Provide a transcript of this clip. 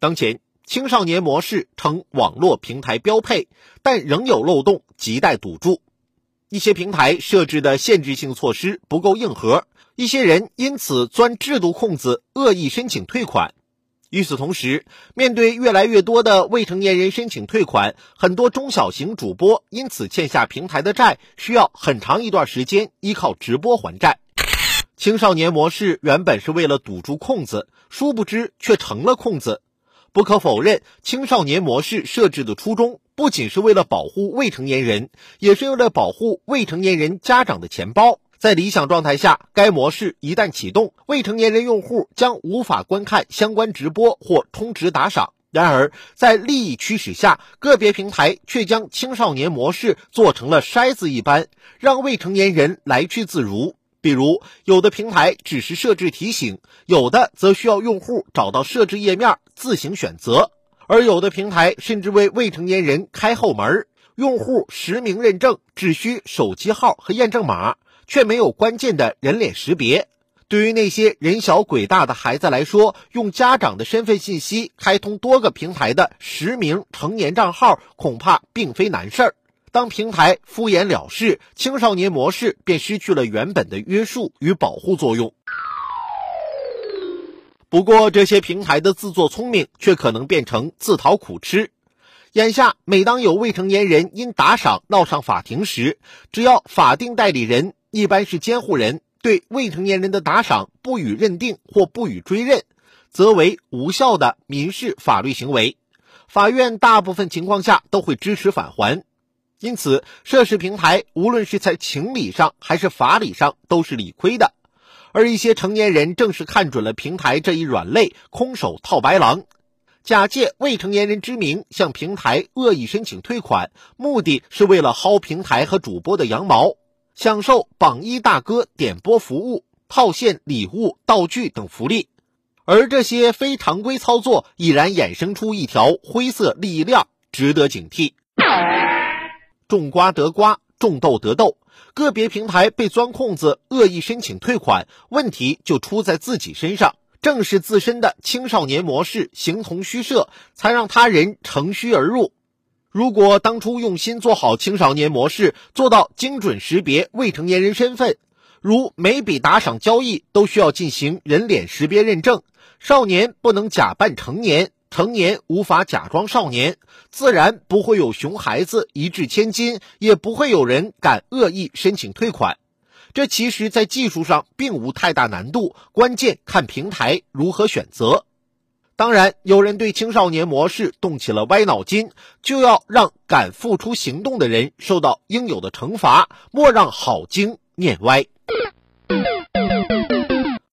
当前，青少年模式成网络平台标配，但仍有漏洞亟待堵住。一些平台设置的限制性措施不够硬核，一些人因此钻制度空子，恶意申请退款。与此同时，面对越来越多的未成年人申请退款，很多中小型主播因此欠下平台的债，需要很长一段时间依靠直播还债。青少年模式原本是为了堵住空子，殊不知却成了空子。不可否认，青少年模式设置的初衷不仅是为了保护未成年人，也是为了保护未成年人家长的钱包。在理想状态下，该模式一旦启动，未成年人用户将无法观看相关直播或充值打赏。然而，在利益驱使下，个别平台却将青少年模式做成了筛子一般，让未成年人来去自如。比如，有的平台只是设置提醒，有的则需要用户找到设置页面自行选择，而有的平台甚至为未成年人开后门，用户实名认证只需手机号和验证码。却没有关键的人脸识别。对于那些人小鬼大的孩子来说，用家长的身份信息开通多个平台的实名成年账号，恐怕并非难事儿。当平台敷衍了事，青少年模式便失去了原本的约束与保护作用。不过，这些平台的自作聪明，却可能变成自讨苦吃。眼下，每当有未成年人因打赏闹上法庭时，只要法定代理人。一般是监护人对未成年人的打赏不予认定或不予追认，则为无效的民事法律行为。法院大部分情况下都会支持返还，因此涉事平台无论是在情理上还是法理上都是理亏的。而一些成年人正是看准了平台这一软肋，空手套白狼，假借未成年人之名向平台恶意申请退款，目的是为了薅平台和主播的羊毛。享受榜一大哥点播服务、套现礼物、道具等福利，而这些非常规操作已然衍生出一条灰色利益链，值得警惕。种瓜得瓜，种豆得豆，个别平台被钻空子，恶意申请退款，问题就出在自己身上。正是自身的青少年模式形同虚设，才让他人乘虚而入。如果当初用心做好青少年模式，做到精准识别未成年人身份，如每笔打赏交易都需要进行人脸识别认证，少年不能假扮成年，成年无法假装少年，自然不会有熊孩子一掷千金，也不会有人敢恶意申请退款。这其实，在技术上并无太大难度，关键看平台如何选择。当然，有人对青少年模式动起了歪脑筋，就要让敢付出行动的人受到应有的惩罚，莫让好经念歪。